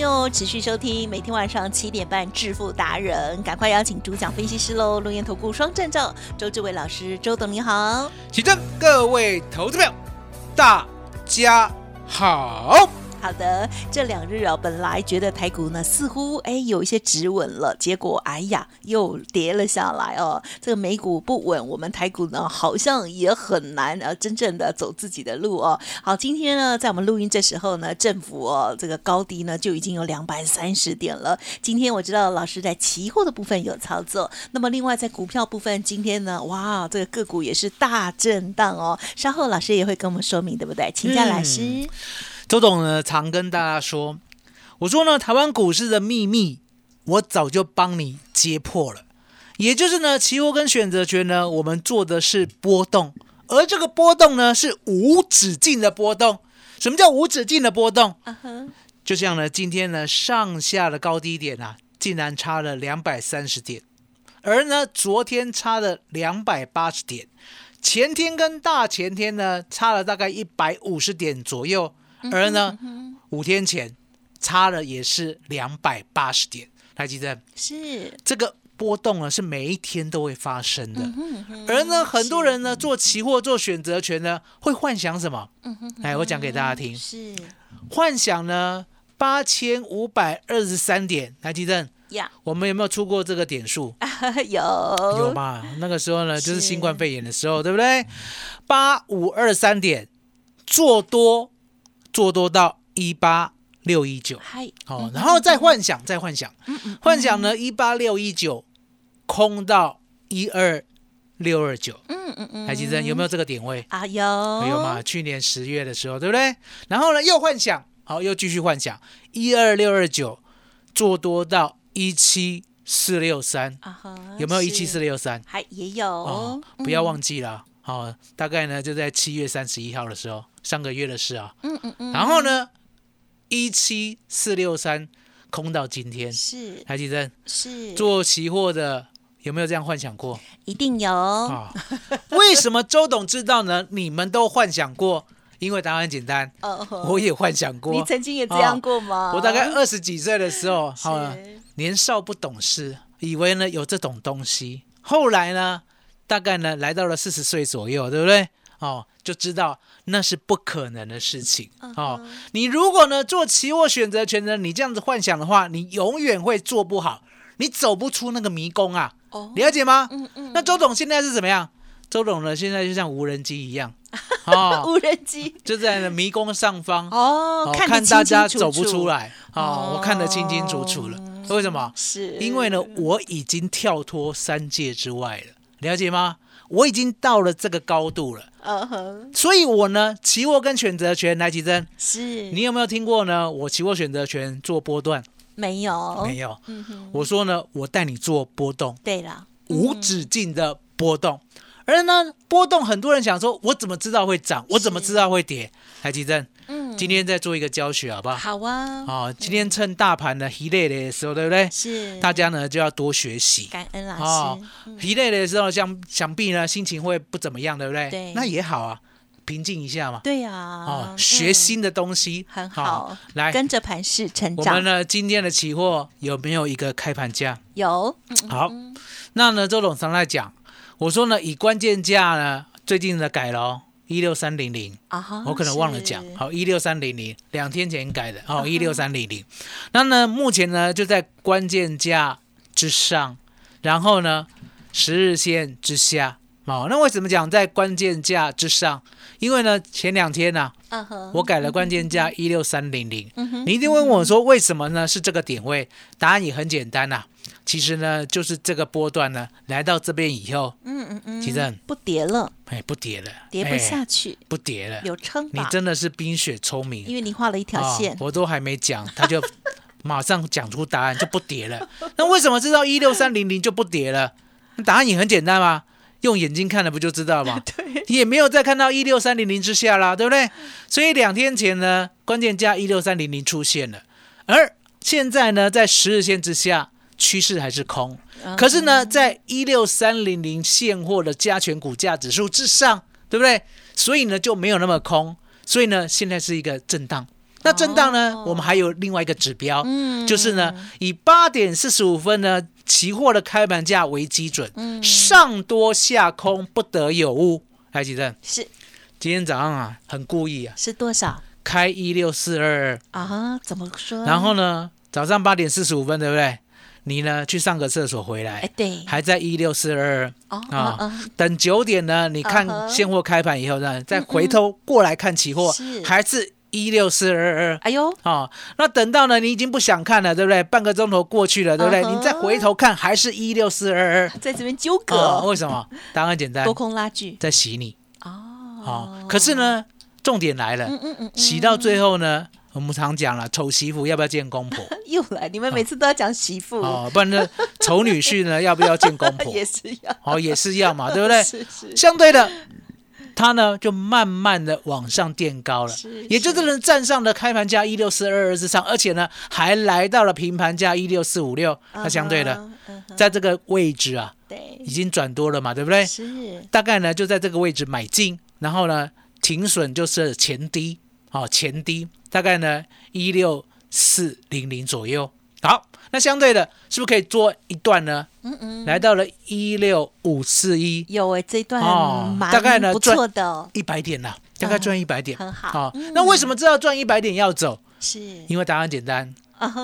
友持续收听每天晚上七点半《致富达人》，赶快邀请主讲分析师喽！龙岩投顾双证照周志伟老师，周董你好。请正，各位投资票，大家好。好的，这两日啊，本来觉得台股呢似乎哎有一些止稳了，结果哎呀又跌了下来哦。这个美股不稳，我们台股呢好像也很难呃真正的走自己的路哦。好，今天呢在我们录音这时候呢，政府哦这个高低呢就已经有两百三十点了。今天我知道老师在期货的部分有操作，那么另外在股票部分，今天呢哇这个个股也是大震荡哦。稍后老师也会跟我们说明，对不对？请教老师。周董呢，常跟大家说，我说呢，台湾股市的秘密，我早就帮你揭破了。也就是呢，期货跟选择权呢，我们做的是波动，而这个波动呢，是无止境的波动。什么叫无止境的波动？就像呢，今天呢，上下的高低点啊，竟然差了两百三十点，而呢，昨天差了两百八十点，前天跟大前天呢，差了大概一百五十点左右。而呢，五天前差了也是两百八十点，台积电是这个波动呢，是每一天都会发生的。而呢，很多人呢做期货做选择权呢，会幻想什么？哎，我讲给大家听，是幻想呢八千五百二十三点，台积电呀，我们有没有出过这个点数？有有嘛？那个时候呢，就是新冠肺炎的时候，对不对？八五二三点做多。做多到一八六一九，嗨，好，然后再幻想，再幻想，幻想呢一八六一九空到一二六二九，嗯嗯嗯，海基珍有没有这个点位？啊？有，有嘛？去年十月的时候，对不对？然后呢又幻想，好，又继续幻想一二六二九做多到一七四六三，有没有一七四六三？还也有，不要忘记了，好，大概呢就在七月三十一号的时候。上个月的事啊，嗯嗯嗯，然后呢，一七四六三空到今天，是台积电是做期货的，有没有这样幻想过？一定有啊！为什么周董知道呢？你们都幻想过，因为答案简单，我也幻想过。你曾经也这样过吗？我大概二十几岁的时候，好年少不懂事，以为呢有这种东西，后来呢，大概呢来到了四十岁左右，对不对？哦，就知道那是不可能的事情哦。你如果呢做期货选择权呢，你这样子幻想的话，你永远会做不好，你走不出那个迷宫啊。哦，了解吗？嗯嗯。那周董现在是怎么样？周董呢现在就像无人机一样，哦，无人机就在那迷宫上方哦，看大家走不出来哦，我看得清清楚楚了。为什么？是因为呢我已经跳脱三界之外了，了解吗？我已经到了这个高度了，嗯哼，所以我呢，期货跟选择权来提升，是。你有没有听过呢？我期货选择权做波段，没有，没有，嗯哼，我说呢，我带你做波动，对了，无止境的波动，而呢，波动很多人想说，我怎么知道会涨？我怎么知道会跌？台积电。嗯，今天再做一个教学，好不好？好啊。好，今天趁大盘的疲累的时候，对不对？是。大家呢就要多学习。感恩老师。哦，疲累的时候，想想必呢心情会不怎么样，对不对？对。那也好啊，平静一下嘛。对呀。哦，学新的东西很好。来，跟着盘势成长。我们呢今天的期货有没有一个开盘价？有。好，那呢周董常来讲，我说呢以关键价呢最近的改了。一六三零零。啊，我可能忘了讲，好，一六三零零，两天前改的，哦，一六三零零，那呢，目前呢就在关键价之上，然后呢，十日线之下，哦，那为什么讲在关键价之上？因为呢，前两天呢、我改了关键价一六三零零，你一定问我说为什么呢？是这个点位？答案也很简单呐、其实呢，就是这个波段呢来到这边以后，嗯嗯嗯，其正不跌了，哎不跌了，跌不哎下去，不跌了。有撑？你真的是冰雪聪明，因为你画了一条啊线，我都还没讲，他就 马上讲出答案，就不跌了。那为什么知道一六三零零就不跌了？答案也很简单嘛，用眼睛看了不就知道吗？对，也没有再看到一六三零零之下啦，对不对？所以两天前呢，关键价一六三零零出现了，而现在呢，在十日线之下，趋势还是空。嗯可是呢，在一六三零零现货的加权股价指数之上，对不对？所以呢，就没有那么空。所以呢，现在是一个震荡。那震荡呢，哦。我们还有另外一个指标，嗯。就是呢，以八点四十五分呢，期货的开盘价为基准，嗯。上多下空不得有误。还记得？是。今天早上啊，很故意啊，是多少？开一六四二。二，啊？怎么说？然后呢，早上八点四十五分，对不对？你呢去上个厕所回来哎，，对，还在一六四二。啊等九点呢，你看现货开盘以后呢，再回头过来看期货，是。还是一六四二二。哎呦，哦，那等到呢，你已经不想看了，对不对？半个钟头过去了，对不对？你再回头看，还是一六四二二。在这边纠哦，葛，为什么？答案很简单多，空拉锯在洗你。哦哦，可是，呢，重点来了，嗯嗯嗯，洗到最后呢，我们常讲了，丑媳妇要不要见公婆？又来，你们每次都要讲媳妇，哦，不然呢，丑女婿呢要不要见公婆？也是要，哦，也是要嘛，对不对？是是相对的，它呢就慢慢的往上垫高了，也就是能站上了开盘价一六四二二之上，而且呢还来到了平盘价一六四五六。它相对的，在这个位置啊，对已，经转多了嘛，对不对？是大概呢就在这个位置买进，然后呢停损就是前低，哦前低，大概呢一六四零零左右。好，那相对的，是不是可以做一段呢？嗯嗯，来到了一六五四一，有哎，这一段哦大概呢不错的哦，一百点了，大概赚一百点，很好。那为什么知道赚一百点要走？是，因为答案简单，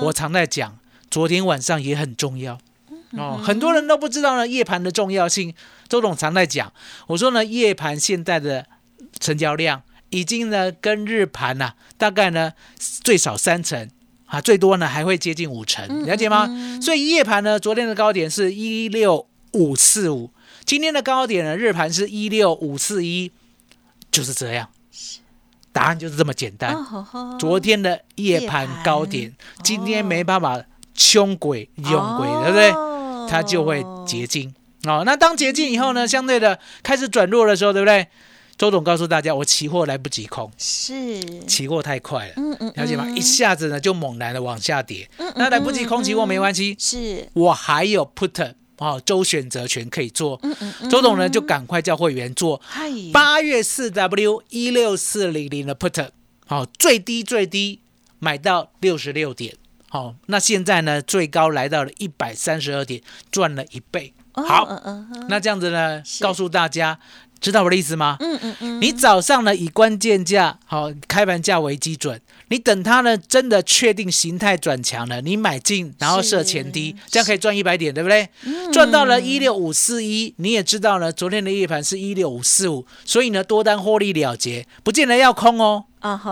我常在讲，昨天晚上也很重要。嗯哦，很多人都不知道呢夜盘的重要性。周董常在讲，我说呢夜盘现在的成交量已经呢跟日盘呐、大概呢最少三成。啊，最多呢还会接近五成，嗯了解吗？所以夜盘呢，昨天的高点是一六五四五，今天的高点呢，日盘是一六五四一，就是这样。答案就是这么简单。昨天的夜盘高点，今天没办法凶鬼用鬼，对不对？哦它就会结晶哦。那当结晶以后呢，相对的开始转弱的时候，对不对？周董告诉大家，我期货来不及空，是，期货太快了，嗯嗯，了解吗？嗯。一下子呢就猛然的往下跌，嗯嗯那来不及空期货没关系，是，我还有 put 哦周选择权可以做。嗯嗯嗯。周董呢就赶快叫会员做嗨，八月四 W 一六四零零的 put，好、最低最低买到六十六点，好、那现在呢最高来到了一百三十二点，赚了一倍。哦好，嗯嗯嗯。那这样子呢，告诉大家，知道我的意思吗？嗯嗯嗯，你早上呢以关键价好、开盘价为基准，你等它呢真的确定形态转强了，你买进然后设前低，这样可以赚一百点，对不对？嗯赚到了一六五四一，你也知道呢，昨天的夜盘是一六五四五，所以呢多单获利了结，不见得要空哦。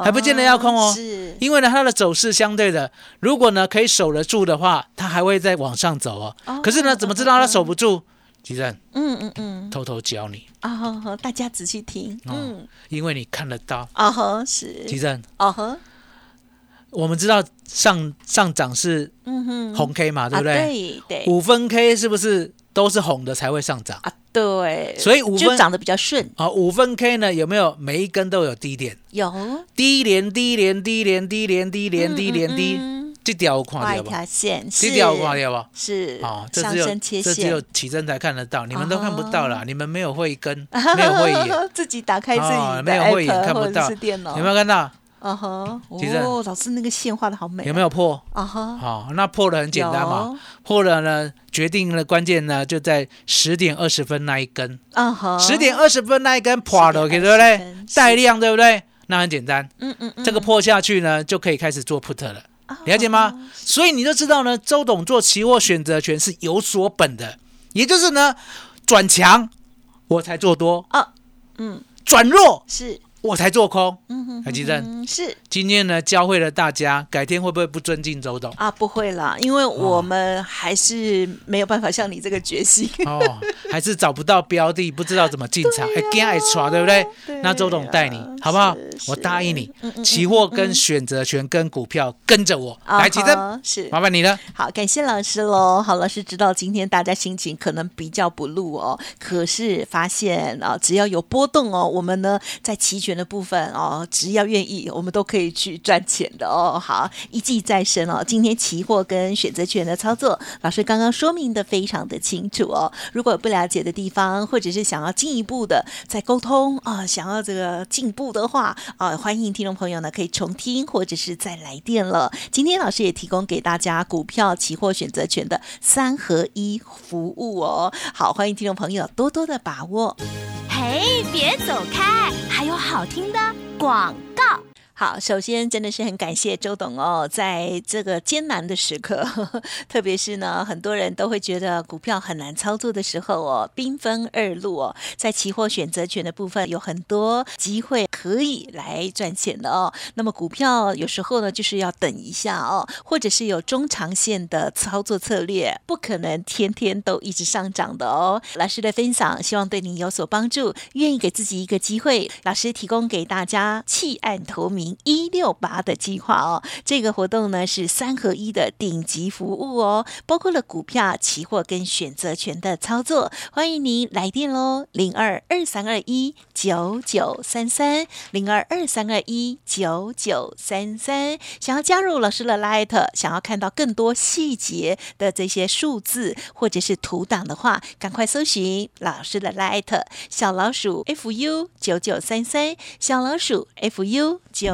还不见得要空哦是，因为呢，它的走势相对的，如果呢可以守得住的话，它还会再往上走哦。哦可是呢，怎么知道它守不住？吉正嗯嗯嗯，偷偷教你，啊哈哈，大家仔细听，哦嗯，因为你看得到。啊哈是，吉正，啊呵，我们知道上上涨是嗯哼，红 K 嘛，对啊不对？对对。五分 K 是不是都是红的才会上涨？啊对，所以五分就长得比较顺，啊，五分 K 呢有没有每一根都有低点？有。低连低连低连低连低连低连低，嗯这条有看画一到不？条线，这是条有看到不？是哦，这只有这只有线，起真才看得到，你们都看不到啦，哦。你们没有慧根，没有慧眼，自己打开自己没有慧眼看不到。有没有看到？啊哈，哦，老师那个线画的好美，有没有破？啊哈？好，那破的很简单嘛，破了呢，决定了关键呢就在十点二十分那一根，啊哈，十点二十分那一根破了，10对不对？带量对不对？那很简单，嗯嗯嗯，这个破下去呢就可以开始做 put 了。啊了解吗？所以你就知道呢，周董做期货选择权是有所本的，也就是呢转强我才做多啊，嗯，转弱是，我才做空。嗯哼海基正嗯是今天呢，教会了大家，改天会不会不尊敬周董？啊，不会啦，因为我们还是没有办法像你这个决心。哦，还是找不到标的，不知道怎么进场，哎，惊爱耍，对不对？那周董带你，好不好？我答应你期货跟选择权跟股票跟着我，啊来，吉正，是麻烦你了。好，感谢老师喽。好，老师知道今天大家心情可能比较不露哦，可是发现啊，只要有波动哦，我们呢在期权的部分哦，只只要愿意，我们都可以去赚钱的哦。好，一技在身哦。今天期货跟选择权的操作，老师刚刚说明的非常的清楚哦。如果有不了解的地方，或者是想要进一步的再沟通啊，想要这个进步的话啊，欢迎听众朋友呢可以重听或者是再来电了。今天老师也提供给大家股票、期货、选择权的三合一服务哦。好，欢迎听众朋友多多的把握。嘿，别走开，还有好听的广告。好，首先真的是很感谢周董哦，在这个艰难的时刻，呵呵特别是呢，很多人都会觉得股票很难操作的时候哦，兵分二路哦，在期货选择权的部分有很多机会可以来赚钱的哦。那么股票有时候呢，就是要等一下哦，或者是有中长线的操作策略，不可能天天都一直上涨的哦。老师的分享希望对你有所帮助，愿意给自己一个机会，老师提供给大家弃暗投明一六八的计划哦。这个活动呢是三合一的顶级服务哦，包括了股票、期货跟选择权的操作。欢迎您来电喽，零二二三二一九九三三，零二二三二一九九三三。想要加入老师的 Light，想要看到更多细节的这些数字或者是图档的话，赶快搜寻老师的 Light 小老鼠 fu 九九三三，小老鼠 fu 九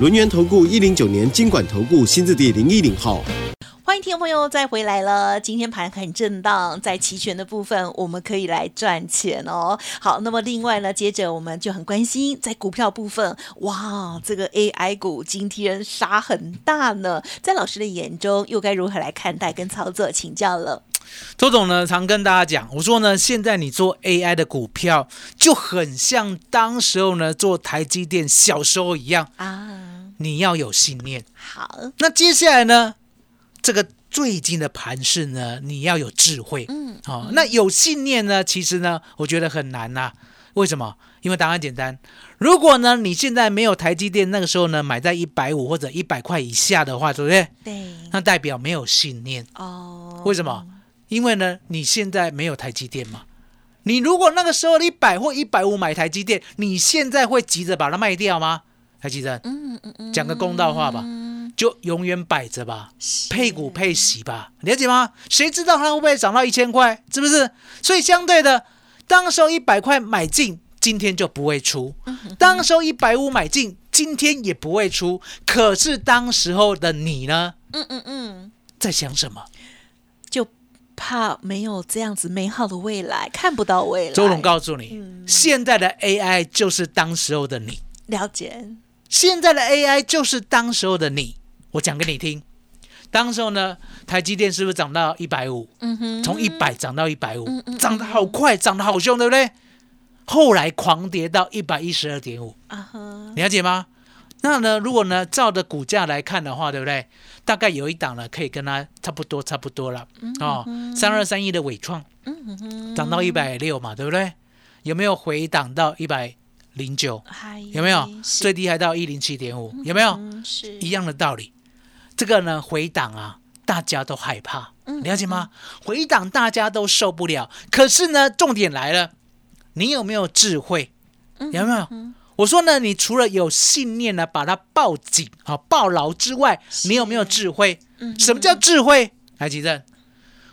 轮源投顾一零九年经管投顾新字第零一零号。欢迎听众朋友再回来了。今天盘很震荡，在期权的部分我们可以来赚钱哦。好，那么另外呢，接着我们就很关心在股票部分，哇，这个 AI 股今天杀很大呢。在老师的眼中，又该如何来看待跟操作？请教了。周总呢，常跟大家讲，我说呢，现在你做 AI 的股票，就很像当时候呢做台积电小时候一样，啊，你要有信念。好，那接下来呢，这个最近的盘势呢，你要有智慧。嗯，哦，那有信念呢，其实呢，我觉得很难呐、为什么？因为答案简单，如果呢你现在没有台积电，那个时候呢买在一百五或者一百块以下的话，对不对？对，那代表没有信念。哦，为什么？因为呢，你现在没有台积电嘛。你如果那个时候一百或一百五买台积电，你现在会急着把它卖掉吗？台积电，嗯嗯嗯，讲个公道话吧，嗯，就永远摆着吧，配股配息吧，了解吗？谁知道它会不会涨到一千块？是不是？所以相对的，当时候一百块买进，今天就不会出；当时候一百五买进，今天也不会出。可是当时候的你呢，嗯嗯嗯，在想什么？就怕没有这样子美好的未来，看不到未来。周总告诉你，嗯现在的 AI 就是当时候的你，了解，现在的 AI 就是当时候的你。我讲给你听，当时候呢，台积电是不是涨到一百五？嗯哼，从一百涨到一百五涨得好快，涨得好凶，对不对？后来狂跌到一百一十二点五，啊哈，了解吗？那呢，如果呢照着股价来看的话，对不对？大概有一档呢可以跟它差不多，差不多了哦。三二三一的伟创嗯哼，涨到一百六嘛，对不对？有没有回档到一百零九？有没有？最低还到一零七点五，有没有？嗯是一样的道理。这个呢，回档啊，大家都害怕，嗯了解吗？回档大家都受不了。可是呢，重点来了，你有没有智慧？嗯有没有？我说呢，你除了有信念呢，把它抱紧啊、抱牢之外，你有没有智慧？嗯什么叫智慧？来，吉正，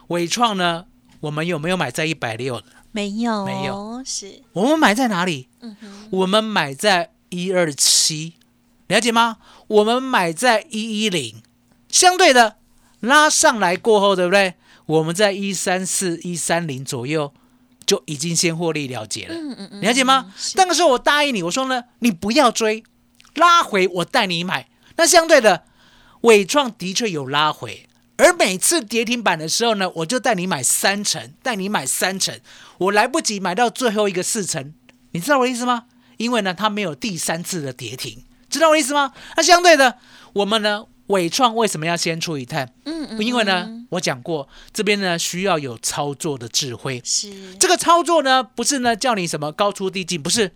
伟创呢，我们有没有买在一百六？没有，没有，是，我们买在哪里？嗯哼，我们买在一二七，了解吗？我们买在一一零，相对的拉上来过后，对不对？我们在一三四、一三零左右就已经先获利了结了，嗯嗯嗯，了解吗？是那个时候我答应你，我说呢，你不要追，拉回我带你买。那相对的，伟创的确有拉回，而每次跌停板的时候呢，我就带你买三成，带你买三成，我来不及买到最后一个四成，你知道我的意思吗？因为呢，它没有第三次的跌停，知道我的意思吗？那相对的，我们呢，伟创为什么要先出一探？嗯嗯，因为呢嗯，我讲过，这边呢需要有操作的智慧。是这个操作呢，不是呢叫你什么高出低进，不是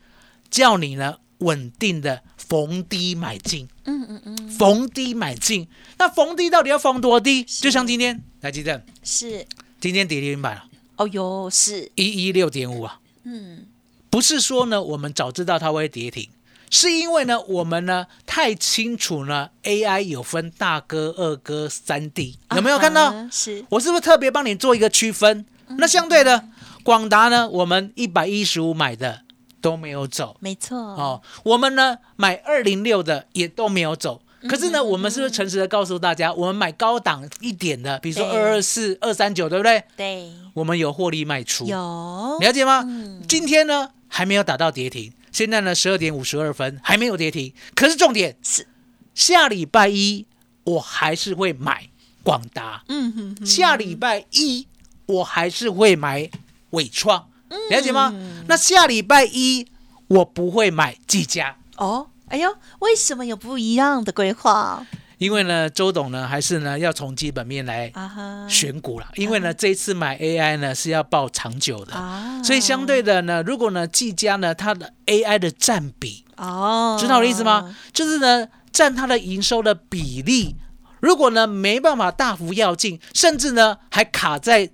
叫你呢稳定的逢低买进，嗯嗯嗯，逢低买进。那逢低到底要逢多低？就像今天，来记得是，今天跌停板了，哦哟，是，一一六点五啊，嗯，不是说呢我们早知道它会跌停。是因为呢，我们呢太清楚呢，AI 有分大哥、二哥、三弟，有没有看到？是，我是不是特别帮你做一个区分？那相对的，广达呢，我们一百一十五买的都没有走。没错，哦，我们呢买二零六的也都没有走。可是呢，我们是不是诚实的告诉大家，我们买高档一点的，比如说对。二二四、二三九，对不对？对，我们有获利卖出，有，了解吗？嗯。今天呢还没有打到跌停，现在呢十二点五十二分还没有跌停。可是重点是，下礼拜一我还是会买广达，嗯哼哼，下礼拜一我还是会买伟创，嗯了解吗？那下礼拜一我不会买技嘉，哦，哎呦，为什么有不一样的规划因为呢，周董呢还是呢要从基本面来？选股啦。因为呢，这一次买 AI 呢是要报长久的，啊，所以相对的呢，如果呢技嘉呢它的 AI 的占比，哦，知道我的意思吗？？就是呢占它的营收的比例，如果呢没办法大幅要进，甚至呢还卡在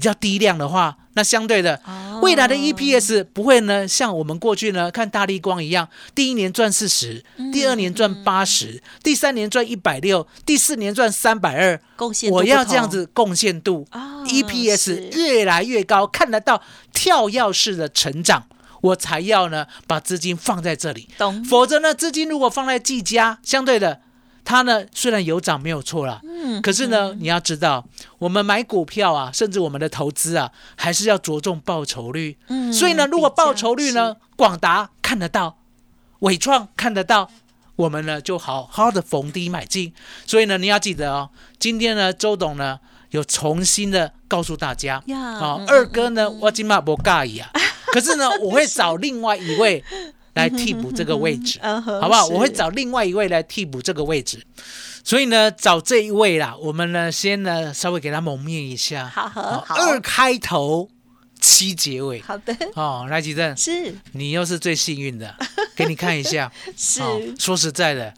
比较低量的话，那相对的。哦未来的 EPS 不会呢，像我们过去呢看大力光一样，第一年赚四十，嗯第二年赚八十，第三年赚一百六，第四年赚三百二。贡献我要这样子贡献度、啊 EPS 越来越高，看得到跳跃式的成长，我才要呢把资金放在这里。懂否则呢，资金如果放在技嘉，相对的，它呢虽然有涨没有错啦，嗯可是呢，你要知道，我们买股票啊，甚至我们的投资啊，还是要着重报酬率。嗯所以呢，如果报酬率呢，广达看得到，伟创看得到。我们呢就好好的逢低买进，所以呢你要记得哦，今天呢周董呢有重新的告诉大家，呀啊、嗯二哥呢我今嘛不介意啊，可是呢我会找另外一位来替补这个位置，嗯哼好不好？我会找另外一位来替补这个位置，所以呢找这一位啦，我们呢先呢稍微给他蒙面一下，好二开头七结尾，好的，哦，来吉正，是。你又是最幸运的，给你看一下。是，哦，说实在的，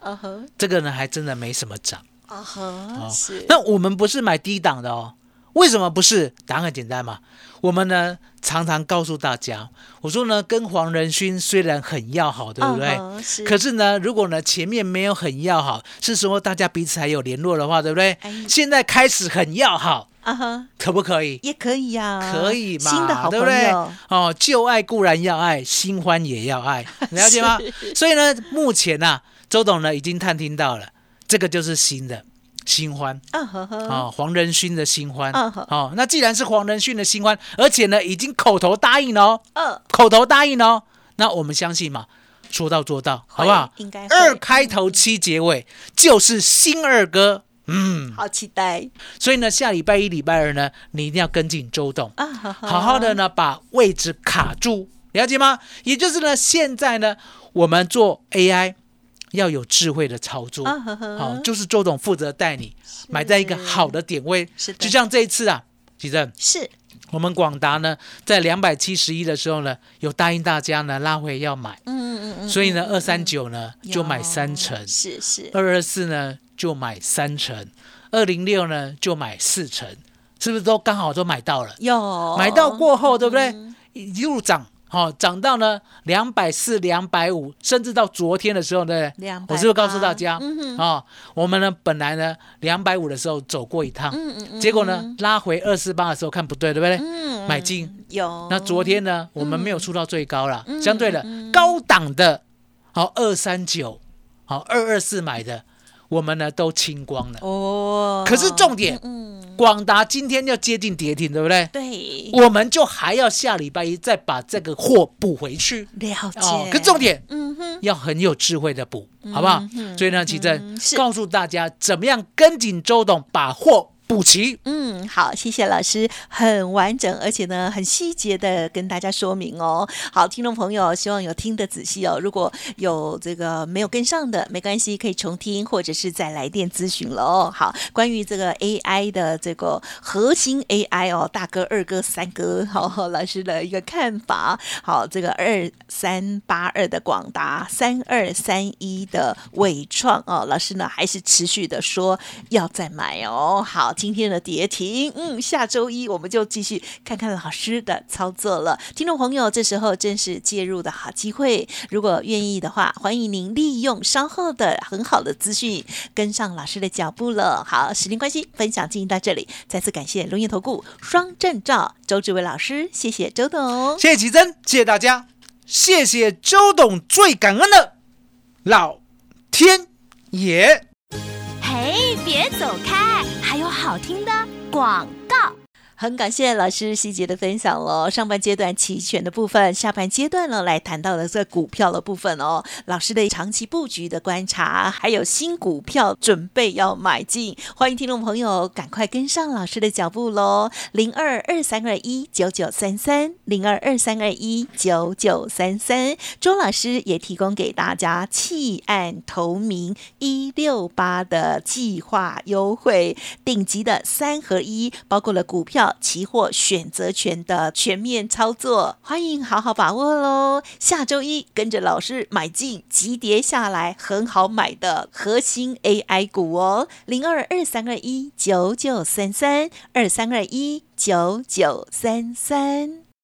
这个呢还真的没什么涨。哦是，那我们不是买低档的哦，为什么不是？答案很简单嘛，我们呢常常告诉大家，我说呢跟黄仁勋虽然很要好，对不对？可是呢，如果呢前面没有很要好，是说大家彼此还有联络的话，对不对？哎现在开始很要好，啊哈，可不可以？也可以呀，可以嘛，新的好对不对，？哦，旧爱固然要爱，新欢也要爱，了解吗？所以呢，目前呢、周董呢已经探听到了，这个就是新的新欢。啊呵呵，哦，黄仁勋的新欢。嗯哼哦。那既然是黄仁勋的新欢，而且呢已经口头答应了哦，二口头答应了哦，那我们相信嘛，说到做到，好不好？应该二开头七结尾就是新二哥，嗯，好期待。所以呢，下礼拜一、礼拜二呢，你一定要跟进周董。啊好好的呢把位置卡住，了解吗？也就是呢，现在呢，我们做 AI 要有智慧的操作，好、就是周董负责带你买在一个好的点位，是的。就像这一次啊，吉正，是。我们广达呢在两百七十一的时候呢，有答应大家呢拉回要买，嗯嗯嗯，所以呢二三九呢就买三有。成，是是。二二四呢就买三成，二零六呢就买四成，是不是都刚好都买到了？有。买到过后，对不对？一路涨好、涨到呢两百四、两百五，甚至到昨天的时候呢，我是不是告诉大家，嗯哼。哦，我们呢本来呢两百五的时候走过一趟，嗯嗯嗯结果呢拉回二四八的时候看不对，对不对？嗯买进。有。那昨天呢，我们没有出到最高了，嗯相对的高档的，好二三九，好二二四买的，我们呢都清光了。哦，可是重点，嗯，广达今天要接近跌停，对不对？对，我们就还要下礼拜一再把这个货补回去了解。哦。可重点嗯哼，要很有智慧的补，好不好？嗯所以呢，奇正嗯告诉大家怎么样跟紧周董把货补齐。嗯，好，谢谢老师，很完整，而且呢，很细节的跟大家说明哦。好，听众朋友，希望有听得仔细哦。如果有这个没有跟上的，没关系，可以重听，或者是再来电咨询了哦。好，关于这个 AI 的这个核心 AI 哦，大哥、二哥、三哥，好、老师的一个看法。好，这个二三八二的广达，三二三一的伟创哦，老师呢还是持续的说要再买哦。好，今天的跌停，嗯，下周一我们就继续看看老师的操作了。听众朋友，这时候正是介入的好机会，如果愿意的话，欢迎您利用稍后的很好的资讯跟上老师的脚步了。好，时间关系，分享进行到这里，再次感谢龙岩投顾双证照周志伟老师，谢谢周董。谢谢奇珍，谢谢大家，谢谢周董，最感恩的老天爷。哎，别走开，还有好听的广告。很感谢老师细节的分享喽。上半阶段期权的部分，下半阶段呢来谈到了这股票的部分哦。老师的长期布局的观察，还有新股票准备要买进，欢迎听众朋友赶快跟上老师的脚步喽。零二二三二一九九三三，零二二三二一九九三三。周老师也提供给大家弃暗投明一六八的计划优惠，顶级的三合一，包括了股票、期货、选择权的全面操作，欢迎好好把握喽！下周一跟着老师买进急跌下来很好买的核心 AI 股哦，零二二三二一九九三三二三二一九九三三。